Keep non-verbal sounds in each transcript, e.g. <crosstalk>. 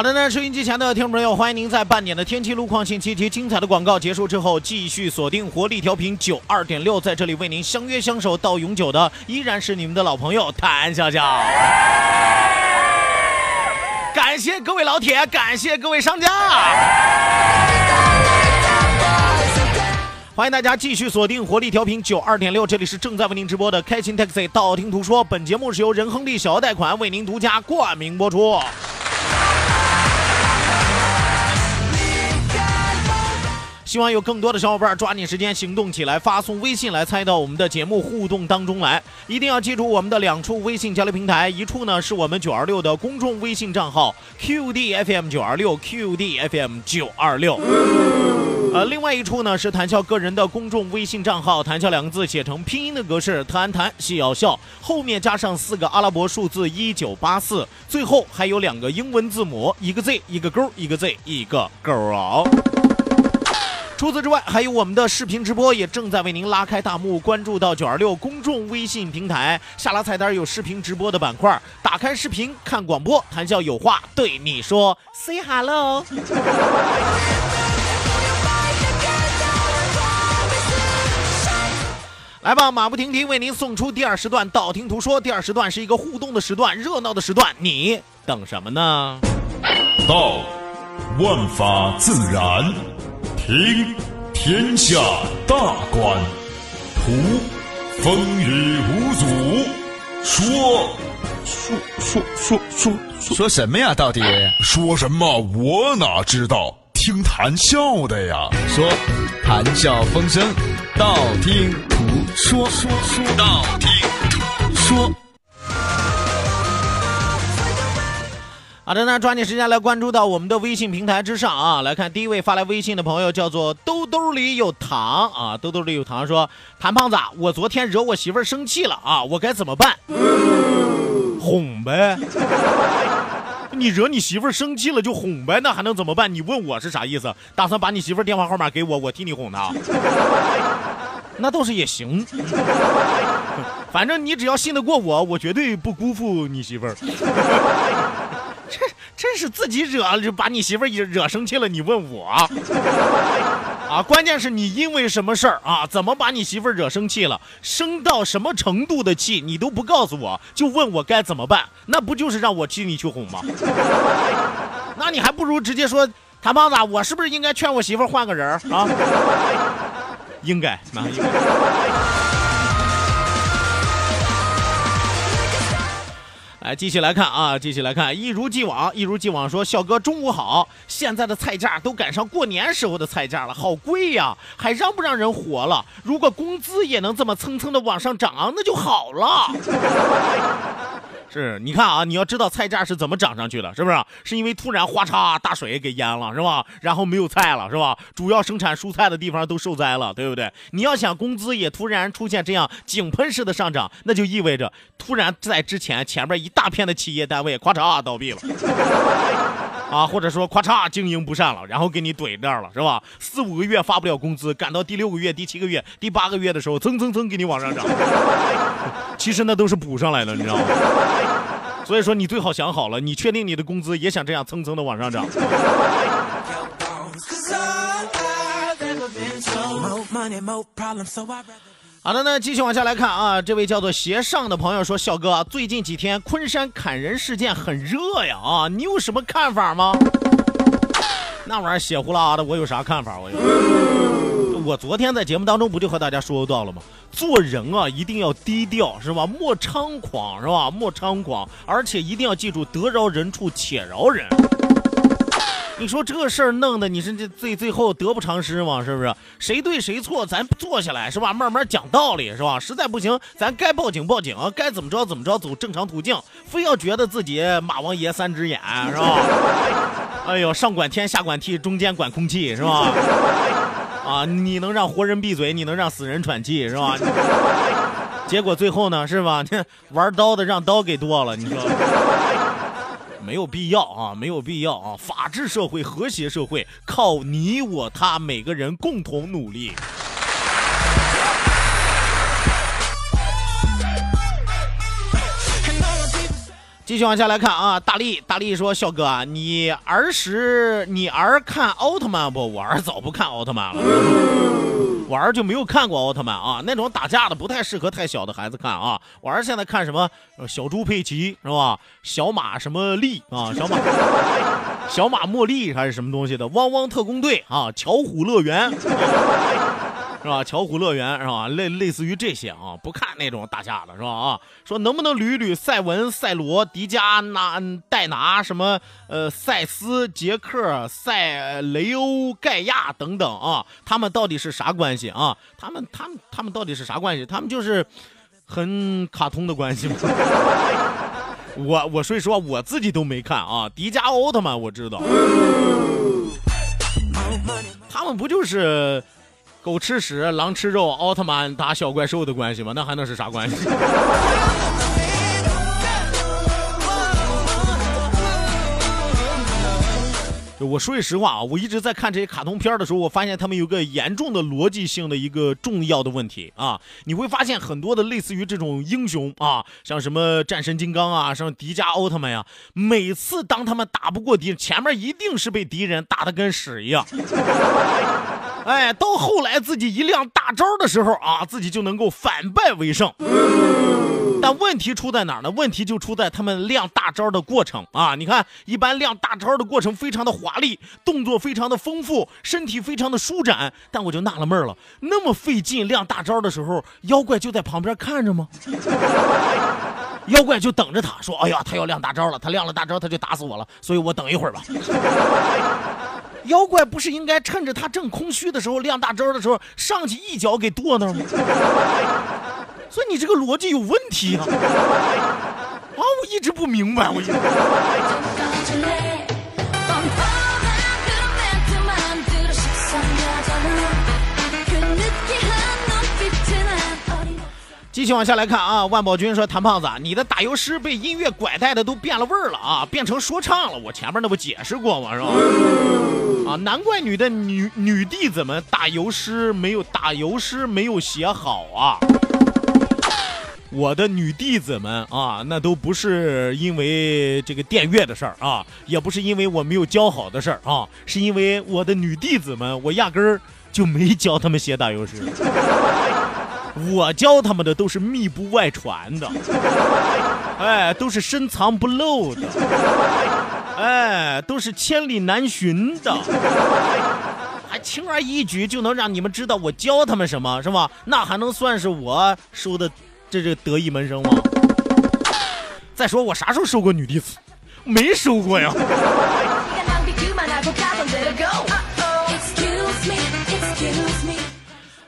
好的呢，收音机前的听众朋友，欢迎您在半点的天气路况信息及精彩的广告结束之后，继续锁定活力调频九二点六，在这里为您相约相守到永久的，依然是你们的老朋友谭笑笑。感谢各位老铁，感谢各位商家。欢迎大家继续锁定活力调频九二点六，这里是正在为您直播的开心 Taxi，道听途说。本节目是由仁亨利小额贷款为您独家冠名播出。希望有更多的小伙伴抓紧时间行动起来，发送微信来参与到我们的节目互动当中来。一定要记住我们的两处微信交流平台，一处呢是我们九二六的公众微信账号 QDFM 九二六 QDFM 九二六，呃，另外一处呢是谈笑个人的公众微信账号，谈笑两个字写成拼音的格式，谈谈戏要笑，后面加上四个阿拉伯数字一九八四，最后还有两个英文字母，一个 Z 一个勾，一个 Z 一个勾啊。除此之外，还有我们的视频直播也正在为您拉开大幕。关注到九二六公众微信平台，下拉菜单有视频直播的板块，打开视频看广播，谈笑有话对你说，say hello。来吧，马不停蹄为您送出第二时段，道听途说。第二时段是一个互动的时段，热闹的时段，你等什么呢？道，万法自然。听天下大观，图风雨无阻，说说说说说说什么呀？到底说什么？我哪知道？听谈笑的呀。说谈笑风生，道听途说，说说道听途说。好的，那抓紧时间来关注到我们的微信平台之上啊！来看第一位发来微信的朋友叫做兜兜里有糖啊，兜兜里有糖说：谭胖子，我昨天惹我媳妇儿生气了啊，我该怎么办？哄呗。你惹你媳妇儿生气了就哄呗，那还能怎么办？你问我是啥意思？打算把你媳妇儿电话号码给我，我替你哄她？那倒是也行，反正你只要信得过我，我绝对不辜负你媳妇儿。真是自己惹，就把你媳妇儿惹生气了。你问我 <laughs> 啊？关键是你因为什么事儿啊？怎么把你媳妇儿惹生气了？生到什么程度的气你都不告诉我，就问我该怎么办？那不就是让我替你去哄吗？<laughs> 那你还不如直接说，谭胖子，我是不是应该劝我媳妇儿换个人啊？应该，那应该。来，继续来看啊，继续来看，一如既往，一如既往说，笑哥中午好。现在的菜价都赶上过年时候的菜价了，好贵呀，还让不让人活了？如果工资也能这么蹭蹭的往上涨，那就好了。是，你看啊，你要知道菜价是怎么涨上去的，是不是？是因为突然哗嚓大水给淹了，是吧？然后没有菜了，是吧？主要生产蔬菜的地方都受灾了，对不对？你要想工资也突然出现这样井喷式的上涨，那就意味着突然在之前前面一大片的企业单位咵嚓倒闭了，啊，或者说咵嚓经营不善了，然后给你怼这儿了，是吧？四五个月发不了工资，赶到第六个月、第七个月、第八个月的时候，蹭蹭蹭给你往上涨，<laughs> 其实那都是补上来的，你知道吗？所以说，你最好想好了，你确定你的工资也想这样蹭蹭的往上涨？好的，那继续往下来看啊，这位叫做斜上的朋友说：“笑哥，最近几天昆山砍人事件很热呀，啊，你有什么看法吗？”那玩意儿血呼啦的，我有啥看法？我有我昨天在节目当中不就和大家说到了吗？做人啊，一定要低调，是吧？莫猖狂，是吧？莫猖狂，而且一定要记住，得饶人处且饶人。你说这事儿弄的，你是这最最后得不偿失吗？是不是？谁对谁错，咱坐下来是吧？慢慢讲道理是吧？实在不行，咱该报警报警，该怎么着怎么着，走正常途径。非要觉得自己马王爷三只眼是吧？<laughs> 哎呦，上管天下管地，中间管空气是吧？啊，你能让活人闭嘴，你能让死人喘气是吧？结果最后呢，是吧？<laughs> 玩刀的让刀给剁了，你说。没有必要啊，没有必要啊！法治社会、和谐社会，靠你我他每个人共同努力。继续往下来看啊，大力，大力说：“笑哥，你儿时你儿看奥特曼不？我儿早不看奥特曼了。”儿就没有看过奥特曼啊，那种打架的不太适合太小的孩子看啊。我儿现在看什么小猪佩奇是吧？小马什么力啊？小马小马茉莉还是什么东西的？汪汪特工队啊？巧虎乐园。是吧？<laughs> 巧虎乐园是吧？类类似于这些啊，不看那种打架的是吧？啊，说能不能捋捋赛文、赛罗、迪迦、拿戴拿什么？呃，赛斯、杰克、赛雷欧、盖亚等等啊，他们到底是啥关系啊？他们、他们、他们到底是啥关系？他们就是很卡通的关系吗？<laughs> 我我说实话，我自己都没看啊。迪迦奥特曼我知道，他们不就是？狗吃屎，狼吃肉，奥特曼打小怪兽的关系吗？那还能是啥关系？<laughs> 我说句实话啊，我一直在看这些卡通片的时候，我发现他们有个严重的逻辑性的一个重要的问题啊！你会发现很多的类似于这种英雄啊，像什么战神金刚啊，像迪迦奥特曼呀，每次当他们打不过敌人，前面一定是被敌人打的跟屎一样。哎，到后来自己一亮大招的时候啊，自己就能够反败为胜。但问题出在哪儿呢？问题就出在他们亮大招的过程啊！你看，一般亮大招的过程非常的华丽，动作非常的丰富，身体非常的舒展。但我就纳了闷了，那么费劲亮大招的时候，妖怪就在旁边看着吗？<laughs> 妖怪就等着他说：“哎呀，他要亮大招了，他亮了大招他就打死我了，所以我等一会儿吧。”妖怪不是应该趁着他正空虚的时候亮大招的时候上去一脚给剁那吗？<laughs> 所以你这个逻辑有问题啊！啊，我一直不明白，我一直。继续往下来看啊，万宝军说：“谭胖子，你的打油诗被音乐拐带的都变了味儿了啊，变成说唱了。我前面那不解释过吗？是吧？啊，难怪女的女女弟子们打油诗没有打油诗没有写好啊。我的女弟子们啊，那都不是因为这个电乐的事儿啊，也不是因为我没有教好的事儿啊，是因为我的女弟子们，我压根儿就没教他们写打油诗。”我教他们的都是密不外传的，<laughs> 哎，都是深藏不露的，哎，都是千里难寻的，还轻而易举就能让你们知道我教他们什么是吧？那还能算是我收的这这得意门生吗？再说我啥时候收过女弟子？没收过呀。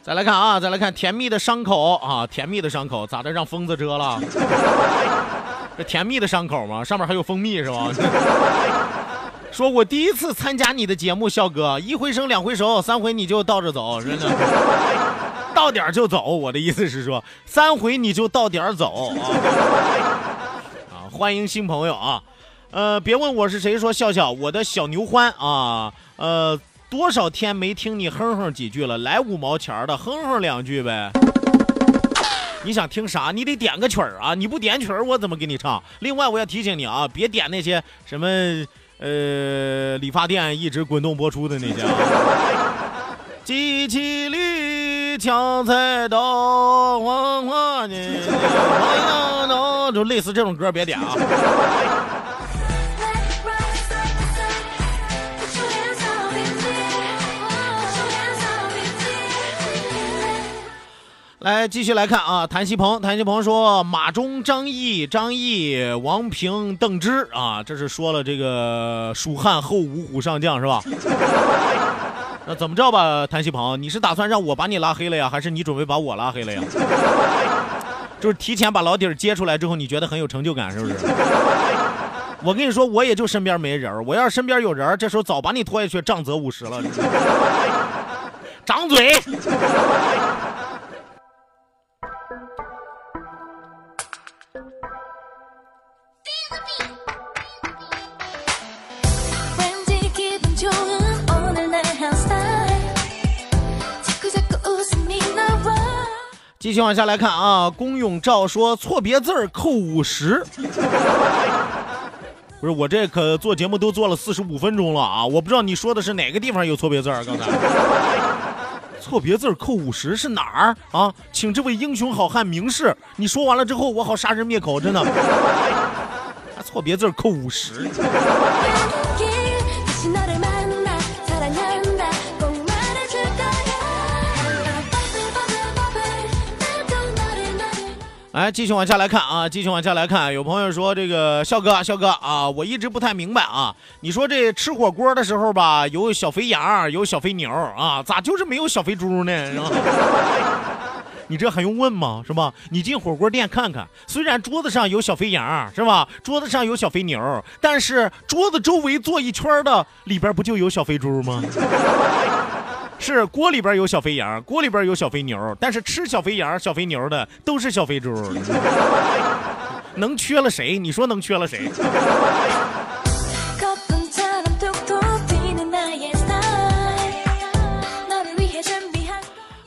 再来看啊，再来看甜蜜的伤口啊，甜蜜的伤口咋的？让疯子蛰了？<laughs> 这甜蜜的伤口吗？上面还有蜂蜜是吧？<laughs> 说我第一次参加你的节目，笑哥，一回生两回熟，三回你就倒着走，真的，到点就走。我的意思是说，三回你就到点走啊！啊，欢迎新朋友啊！呃，别问我是谁，说笑笑，我的小牛欢啊，呃。多少天没听你哼哼几句了？来五毛钱的，哼哼两句呗。你想听啥？你得点个曲儿啊！你不点曲儿，我怎么给你唱？另外，我要提醒你啊，别点那些什么呃理发店一直滚动播出的那些。啊机器里。抢菜刀，黄花呢，黄刀，就类似这种歌别点啊。来继续来看啊，谭希鹏，谭希鹏说马忠、张毅、张毅、王平、邓芝啊，这是说了这个蜀汉后五虎上将是吧？<laughs> 那怎么着吧，谭希鹏，你是打算让我把你拉黑了呀，还是你准备把我拉黑了呀？就是提前把老底儿揭出来之后，你觉得很有成就感是不是？我跟你说，我也就身边没人我要是身边有人这时候早把你拖下去，杖责五十了。<laughs> 张嘴。继续往下来看啊，龚永照说错别字儿扣五十。<laughs> 不是我这可做节目都做了四十五分钟了啊，我不知道你说的是哪个地方有错别字儿。刚才错别字儿扣五十是哪儿啊？请这位英雄好汉明示。你说完了之后，我好杀人灭口，真的。错别字儿扣五十。来，继续往下来看啊，继续往下来看。有朋友说，这个笑哥，笑哥啊，我一直不太明白啊。你说这吃火锅的时候吧，有小肥羊，有小肥牛啊，咋就是没有小肥猪呢？你这还用问吗？是吧？你进火锅店看看，虽然桌子上有小肥羊，是吧？桌子上有小肥牛，但是桌子周围坐一圈的里边不就有小肥猪吗？是锅里边有小肥羊，锅里边有小肥牛，但是吃小肥羊、小肥牛的都是小肥猪，<laughs> 能缺了谁？你说能缺了谁？<laughs>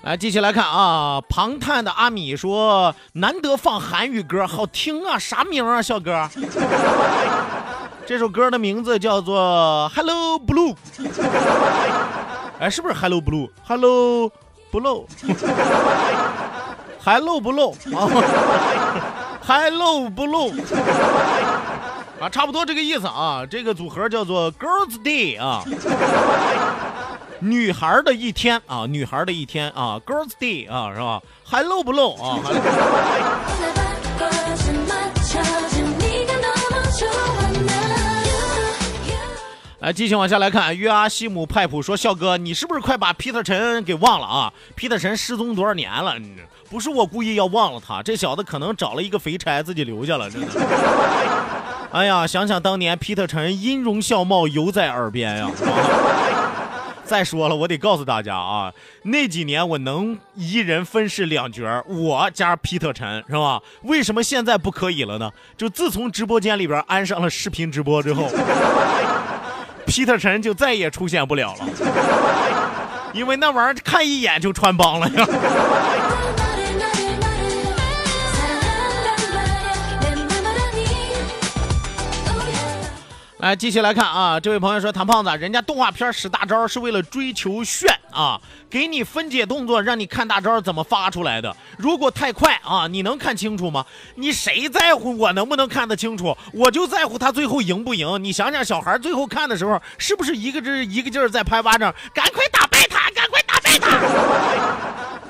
来，继续来看啊，庞探的阿米说，难得放韩语歌，好听啊，啥名啊，小哥？<laughs> 这首歌的名字叫做《Hello Blue》。哎，是不是 Hello Blue？Hello Blue，Hello 不漏啊，Hello 不漏啊，差不多这个意思啊。这个组合叫做 Girls Day 啊，女孩的一天啊，女孩的一天啊，Girls Day 啊，是吧？Hello 不漏啊。来，继续往下来看，约阿西姆派普说：“笑哥，你是不是快把皮特陈给忘了啊？皮特陈失踪多少年了？不是我故意要忘了他，这小子可能找了一个肥差自己留下了，真的。哎呀，想想当年皮特陈音容笑貌犹在耳边呀。再说了，我得告诉大家啊，那几年我能一人分饰两角，我加皮特陈是吧？为什么现在不可以了呢？就自从直播间里边安上了视频直播之后。”皮特神就再也出现不了了，因为那玩意儿看一眼就穿帮了呀。来，继续来看啊，这位朋友说，唐胖子，人家动画片使大招是为了追求炫啊，给你分解动作，让你看大招怎么发出来的。如果太快啊，你能看清楚吗？你谁在乎我能不能看得清楚？我就在乎他最后赢不赢。你想想，小孩最后看的时候，是不是一个劲儿一个劲儿在拍巴掌？赶快打败他，赶快打败他！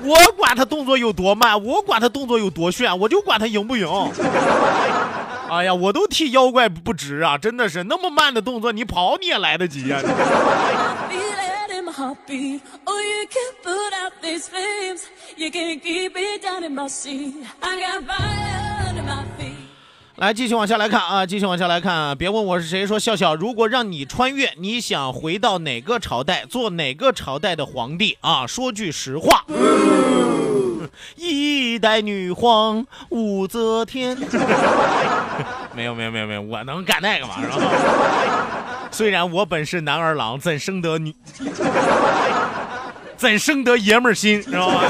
<laughs> 我管他动作有多慢，我管他动作有多炫，我就管他赢不赢。哎呀，我都替妖怪不值啊！真的是那么慢的动作，你跑你也来得及呀。来，继续往下来看啊，继续往下来看啊，别问我是谁。说笑笑，如果让你穿越，你想回到哪个朝代，做哪个朝代的皇帝啊？说句实话。<laughs> 一代女皇武则天，<laughs> 没有没有没有没有，我能干那个嘛？<laughs> 是吧？虽然我本是男儿郎，怎生得女？怎生得爷们儿心？是吧？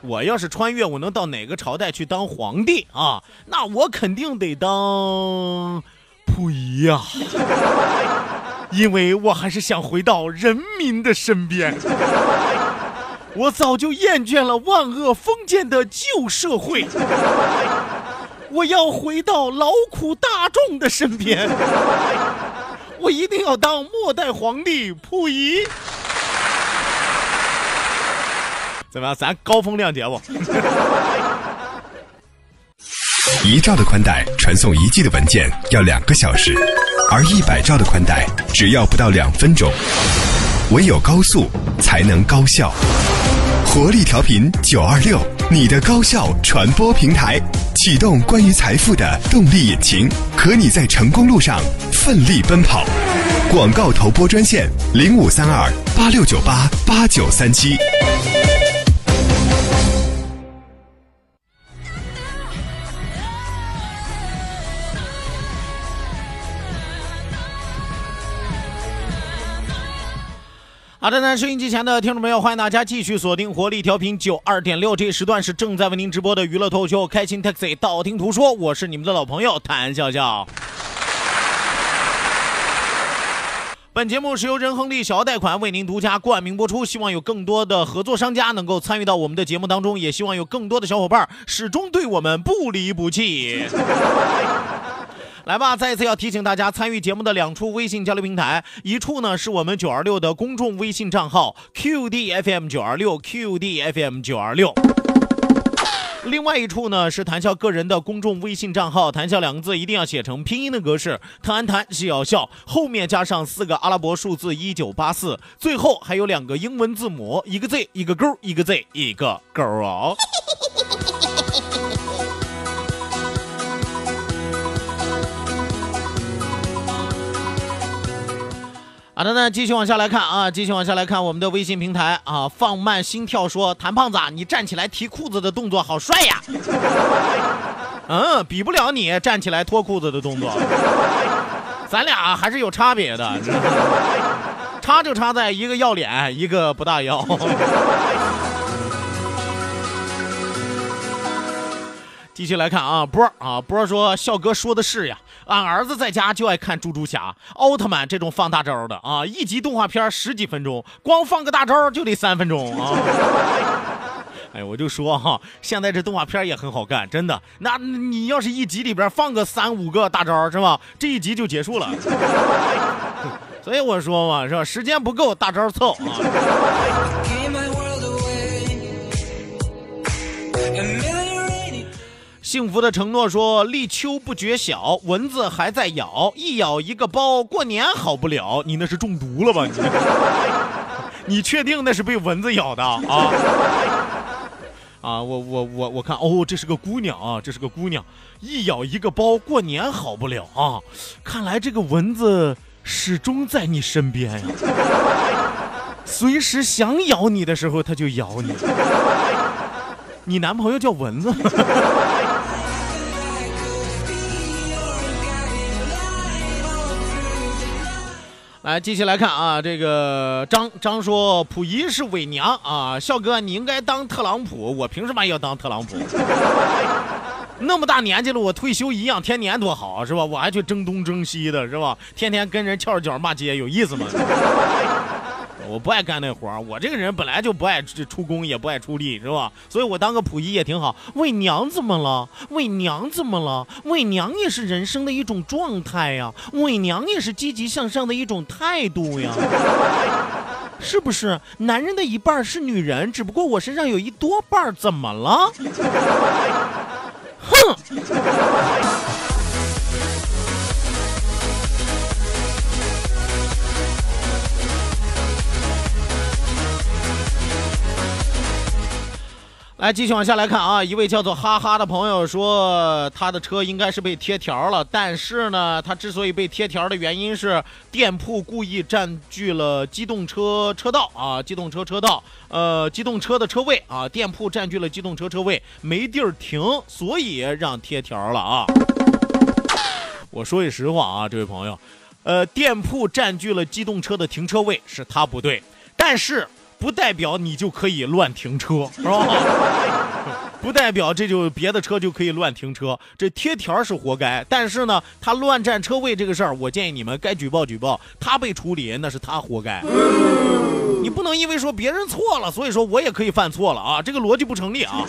我要是穿越，我能到哪个朝代去当皇帝啊？那我肯定得当溥仪呀，因为我还是想回到人民的身边。我早就厌倦了万恶封建的旧社会，我要回到劳苦大众的身边。我一定要当末代皇帝溥仪。怎么样？咱高风亮节不？一兆的宽带传送一 G 的文件要两个小时，而一百兆的宽带只要不到两分钟。唯有高速才能高效。活力调频九二六，你的高效传播平台，启动关于财富的动力引擎，和你在成功路上奋力奔跑。广告投播专线零五三二八六九八八九三七。好的呢，收音机前的听众朋友，欢迎大家继续锁定活力调频九二点六，这时段是正在为您直播的娱乐脱口秀《开心 Taxi》，道听途说，我是你们的老朋友谭笑笑。本节目是由仁恒利小额贷款为您独家冠名播出，希望有更多的合作商家能够参与到我们的节目当中，也希望有更多的小伙伴始终对我们不离不弃。来吧，再一次要提醒大家，参与节目的两处微信交流平台，一处呢是我们九二六的公众微信账号 QDFM 九二六 QDFM 九二六，另外一处呢是谈笑个人的公众微信账号，谈笑两个字一定要写成拼音的格式，谈谈笑笑，后面加上四个阿拉伯数字一九八四，最后还有两个英文字母，一个 Z 一个勾，一个 Z 一个勾哦。好的呢，继续往下来看啊，继续往下来看我们的微信平台啊，放慢心跳说，谭胖子，你站起来提裤子的动作好帅呀！<laughs> 嗯，比不了你站起来脱裤子的动作，<laughs> 咱俩还是有差别的，<laughs> 差就差在一个要脸，一个不大要。继续来看啊，波啊波说，笑哥说的是呀。俺儿子在家就爱看猪猪侠、奥特曼这种放大招的啊，一集动画片十几分钟，光放个大招就得三分钟啊！<laughs> 哎，我就说哈，现在这动画片也很好看，真的。那你要是一集里边放个三五个大招是吧？这一集就结束了。<laughs> 所以我说嘛，是吧？时间不够，大招凑啊。幸福的承诺说：“立秋不觉晓，蚊子还在咬，一咬一个包，过年好不了。你那是中毒了吧？你，你确定那是被蚊子咬的啊？啊，我我我我看，哦，这是个姑娘啊，这是个姑娘，一咬一个包，过年好不了啊。看来这个蚊子始终在你身边呀，随时想咬你的时候，它就咬你。你男朋友叫蚊子？”来，继续来看啊，这个张张说，溥仪是伪娘啊，笑哥你应该当特朗普，我凭什么要当特朗普？<laughs> 那么大年纪了，我退休颐养天年多好是吧？我还去争东争西的是吧？天天跟人翘着脚骂街，有意思吗？我不爱干那活我这个人本来就不爱出工，也不爱出力，是吧？所以我当个溥仪也挺好。为娘怎么了？为娘怎么了？为娘也是人生的一种状态呀，为娘也是积极向上的一种态度呀，<laughs> 是不是？男人的一半是女人，只不过我身上有一多半，怎么了？<laughs> 哼！来，继续往下来看啊！一位叫做哈哈的朋友说，他的车应该是被贴条了，但是呢，他之所以被贴条的原因是店铺故意占据了机动车车道啊，机动车车道，呃，机动车的车位啊，店铺占据了机动车车位，没地儿停，所以让贴条了啊。我说句实话啊，这位朋友，呃，店铺占据了机动车的停车位是他不对，但是。不代表你就可以乱停车，是吧？<laughs> 不代表这就别的车就可以乱停车，这贴条是活该。但是呢，他乱占车位这个事儿，我建议你们该举报举报，他被处理那是他活该。你不能因为说别人错了，所以说我也可以犯错了啊，这个逻辑不成立啊。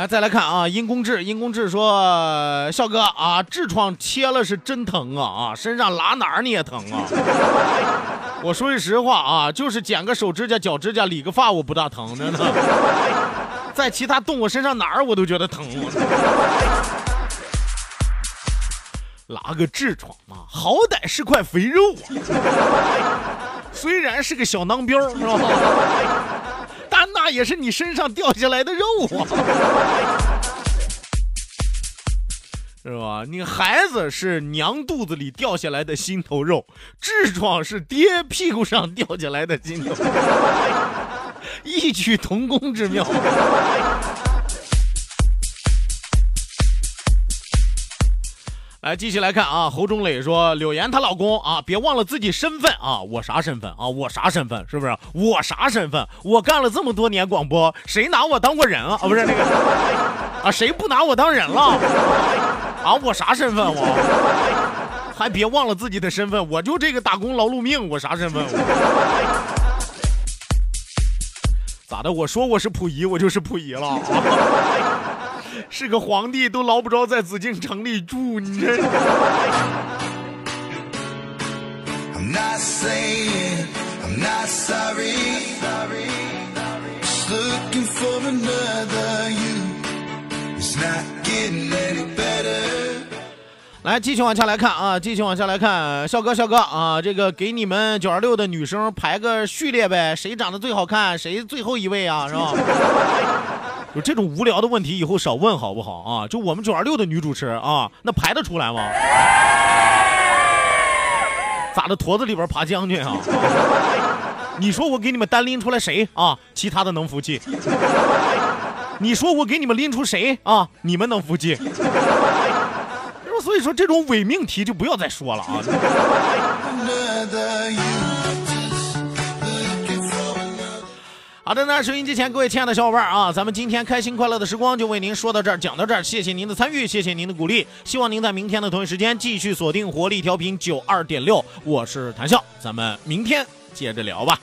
来，再来看啊，因公志，因公志说，笑哥啊，痔疮切了是真疼啊啊，身上拉哪儿你也疼啊。<laughs> 我说句实话啊，就是剪个手指甲、脚指甲、理个发，我不大疼真的。<laughs> 在其他动物身上哪儿我都觉得疼。拉个痔疮嘛，好歹是块肥肉啊，<laughs> 虽然是个小囊标，是吧？也是你身上掉下来的肉啊，<laughs> 是吧？你孩子是娘肚子里掉下来的心头肉，痔疮是爹屁股上掉下来的心头，异曲同工之妙。来，继续来看啊。侯忠磊说：“柳岩她老公啊，别忘了自己身份啊！我啥身份啊？我啥身份？是不是？我啥身份？我干了这么多年广播，谁拿我当过人啊？啊，不是那个 <laughs> 啊，谁不拿我当人了？啊，我啥身份？我还别忘了自己的身份，我就这个打工劳碌命，我啥身份？我咋的？我说我是溥仪，我就是溥仪了。”是个皇帝都捞不着在紫禁城里住，你这。来，继续往下来看啊，继续往下来看，笑哥，笑哥啊，这个给你们九二六的女生排个序列呗，谁长得最好看，谁最后一位啊，是吧？有这种无聊的问题，以后少问好不好啊？就我们九二六的女主持啊，那排得出来吗？咋的，坨子里边爬将军啊？<laughs> 你说我给你们单拎出来谁啊？其他的能服气？你说我给你们拎出谁啊？你们能服气？<laughs> 所以说这种伪命题就不要再说了啊！<laughs> 好的，那收音机前各位亲爱的小伙伴啊，咱们今天开心快乐的时光就为您说到这儿，讲到这儿，谢谢您的参与，谢谢您的鼓励，希望您在明天的同一时间继续锁定活力调频九二点六，我是谭笑，咱们明天接着聊吧。